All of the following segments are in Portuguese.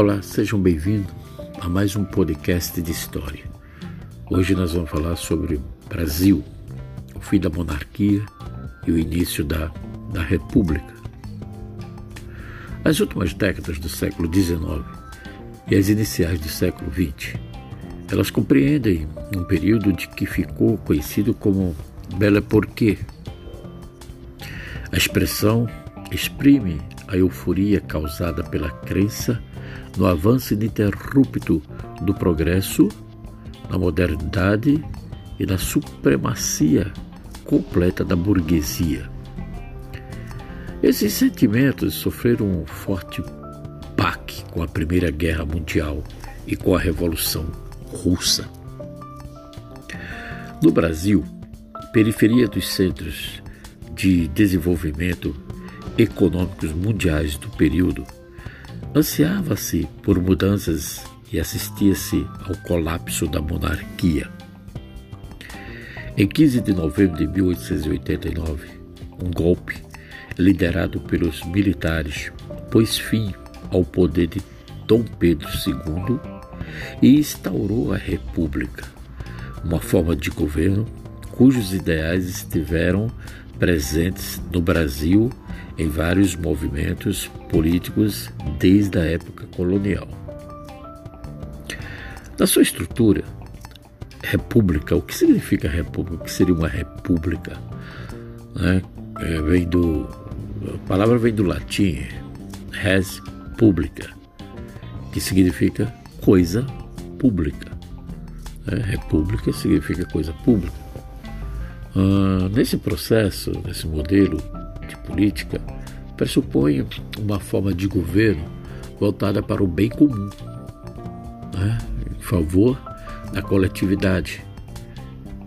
Olá, sejam bem-vindos a mais um podcast de história. Hoje nós vamos falar sobre o Brasil, o fim da monarquia e o início da, da República. As últimas décadas do século XIX e as iniciais do século XX, elas compreendem um período de que ficou conhecido como Belle Époque. A expressão exprime a euforia causada pela crença no avanço ininterrupto do progresso, na modernidade e na supremacia completa da burguesia. Esses sentimentos sofreram um forte baque com a Primeira Guerra Mundial e com a Revolução Russa. No Brasil, periferia dos centros de desenvolvimento econômicos mundiais do período, Ansiava-se por mudanças e assistia-se ao colapso da monarquia. Em 15 de novembro de 1889, um golpe, liderado pelos militares, pôs fim ao poder de Dom Pedro II e instaurou a República, uma forma de governo cujos ideais estiveram presentes no Brasil em vários movimentos políticos desde a época colonial. Na sua estrutura, república, o que significa república? O que seria uma república? Né? É, vem do, a palavra vem do latim, res publica, que significa coisa pública. Né? República significa coisa pública. Ah, nesse processo, nesse modelo de política, pressupõe uma forma de governo voltada para o bem comum, né? em favor da coletividade,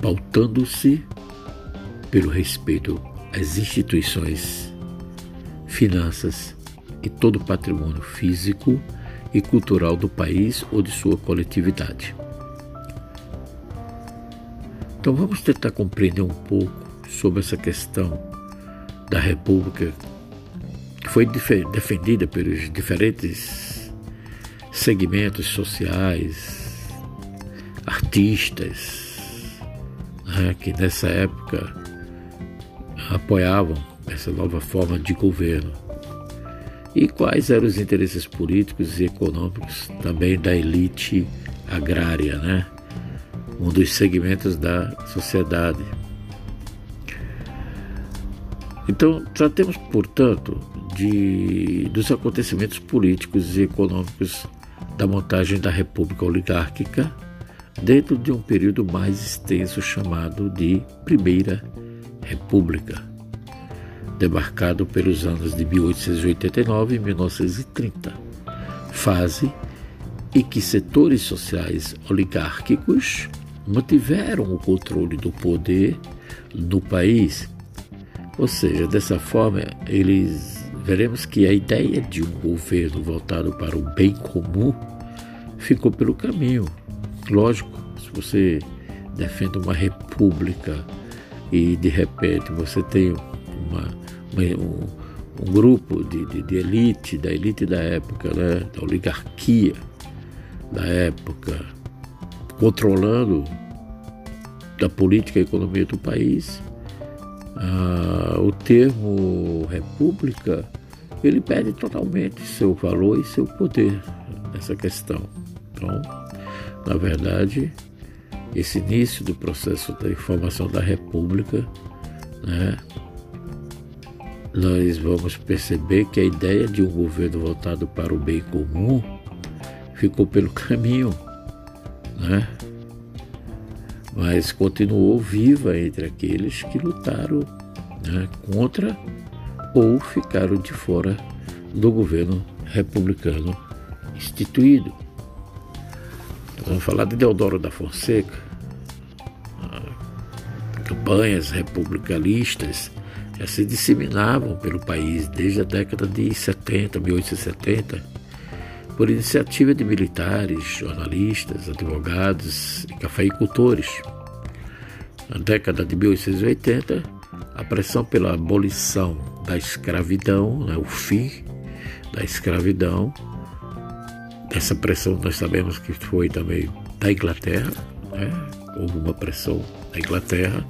pautando-se pelo respeito às instituições, finanças e todo o patrimônio físico e cultural do país ou de sua coletividade. Então vamos tentar compreender um pouco sobre essa questão da República que foi defendida pelos diferentes segmentos sociais, artistas, né, que nessa época apoiavam essa nova forma de governo. E quais eram os interesses políticos e econômicos também da elite agrária, né? Um dos segmentos da sociedade. Então, tratemos, portanto, de, dos acontecimentos políticos e econômicos da montagem da República Oligárquica dentro de um período mais extenso chamado de Primeira República, demarcado pelos anos de 1889 e 1930, fase em que setores sociais oligárquicos mantiveram o controle do poder no país. Ou seja, dessa forma, eles veremos que a ideia de um governo voltado para o bem comum ficou pelo caminho. Lógico, se você defende uma república e de repente você tem uma, uma, um, um, grupo de, de, de, elite, da elite da época, né, da oligarquia da época, controlando da política e economia do país. Ah, o termo república ele perde totalmente seu valor e seu poder nessa questão. Então, na verdade, esse início do processo da informação da República, né, nós vamos perceber que a ideia de um governo voltado para o bem comum ficou pelo caminho né? mas continuou viva entre aqueles que lutaram né, contra ou ficaram de fora do governo republicano instituído. vamos falar de Deodoro da Fonseca, campanhas republicanistas já se disseminavam pelo país desde a década de 70, 1870 por iniciativa de militares, jornalistas, advogados e cafeicultores. Na década de 1880, a pressão pela abolição da escravidão, né, o fim da escravidão, essa pressão nós sabemos que foi também da Inglaterra, né? houve uma pressão da Inglaterra,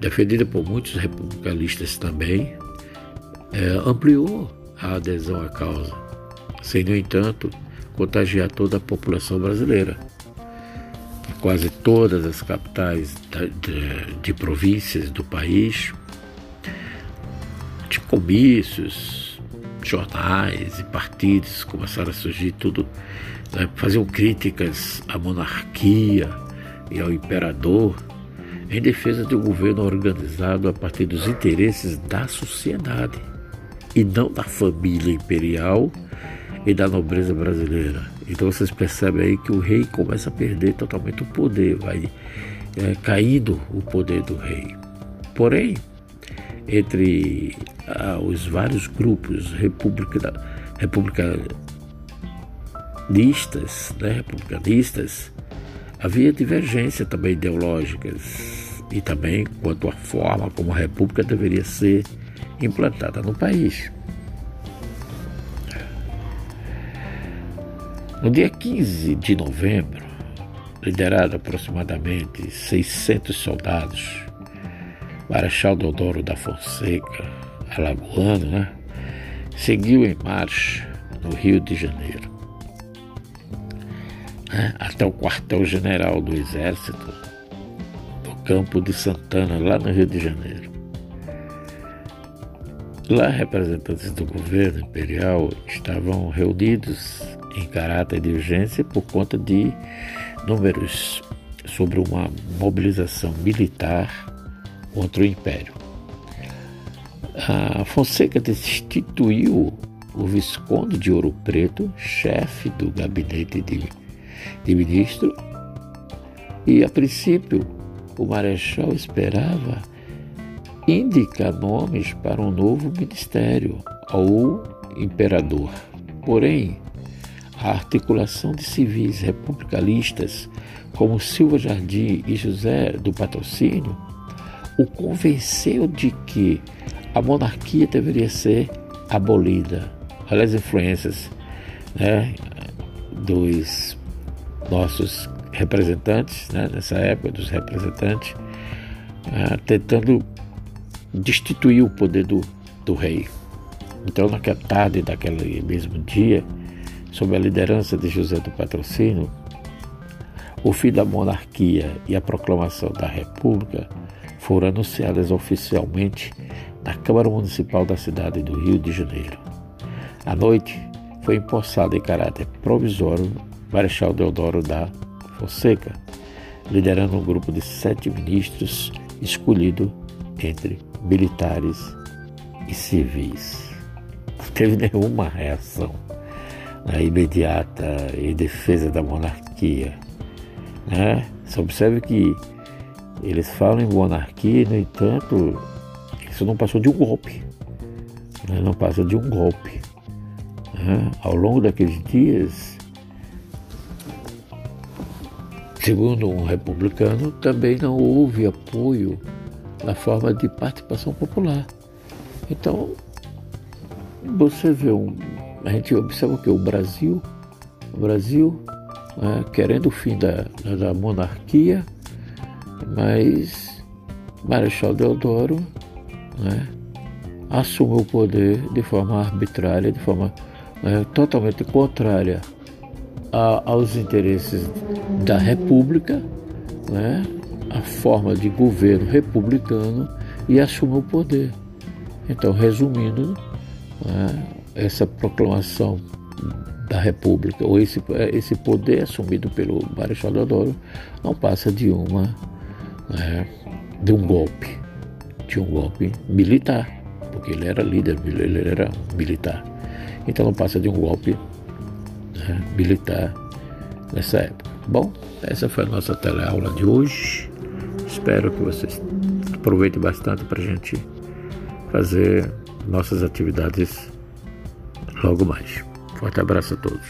defendida por muitos republicanistas também, é, ampliou a adesão à causa, sem, no entanto, contagiar toda a população brasileira. Quase todas as capitais de, de províncias do país, de comícios, jornais e partidos começaram a surgir tudo, né, faziam críticas à monarquia e ao imperador em defesa de um governo organizado a partir dos interesses da sociedade e não da família imperial e da nobreza brasileira. Então vocês percebem aí que o rei começa a perder totalmente o poder, vai é, caindo o poder do rei. Porém, entre ah, os vários grupos republica, republicanistas, né, republicanistas, havia divergência também ideológicas e também quanto à forma como a república deveria ser implantada no país. No dia 15 de novembro, liderado aproximadamente 600 soldados, Marechal Deodoro da Fonseca, alagoano, né, seguiu em marcha no Rio de Janeiro, né, até o quartel-general do Exército, no campo de Santana, lá no Rio de Janeiro. Lá, representantes do governo imperial estavam reunidos em caráter de urgência por conta de números sobre uma mobilização militar contra o Império. A Fonseca destituiu o Visconde de Ouro Preto, chefe do gabinete de, de ministro, e a princípio o Marechal esperava indica nomes para um novo ministério ao imperador. Porém, a articulação de civis republicanistas como Silva Jardim e José do Patrocínio o convenceu de que a monarquia deveria ser abolida. Olha as influências né, dos nossos representantes, né, nessa época, dos representantes, uh, tentando destituir o poder do, do rei. Então, naquela tarde daquele mesmo dia, sob a liderança de José do Patrocínio, o fim da monarquia e a proclamação da República foram anunciadas oficialmente na Câmara Municipal da cidade do Rio de Janeiro. À noite, foi empossado em caráter provisório Marechal Deodoro da Fonseca, liderando um grupo de sete ministros escolhido entre militares e civis. Não teve nenhuma reação né, imediata em defesa da monarquia. Né? Você observe que eles falam em monarquia, no entanto, isso não passou de um golpe. Né? Não passa de um golpe. Né? Ao longo daqueles dias, segundo um republicano, também não houve apoio na forma de participação popular. Então, você vê um, a gente observa que o Brasil, o Brasil né, querendo o fim da, da monarquia, mas Marechal Deodoro né, o poder de forma arbitrária, de forma né, totalmente contrária a, aos interesses da República, né, a forma de governo republicano e assumiu o poder. Então, resumindo, né, essa proclamação da República, ou esse, esse poder assumido pelo Marechal Deodoro, não passa de uma né, de um golpe, de um golpe militar, porque ele era líder, ele era militar. Então não passa de um golpe né, militar nessa época. Bom, essa foi a nossa teleaula de hoje. Espero que vocês aproveitem bastante para a gente fazer nossas atividades logo mais. Forte abraço a todos.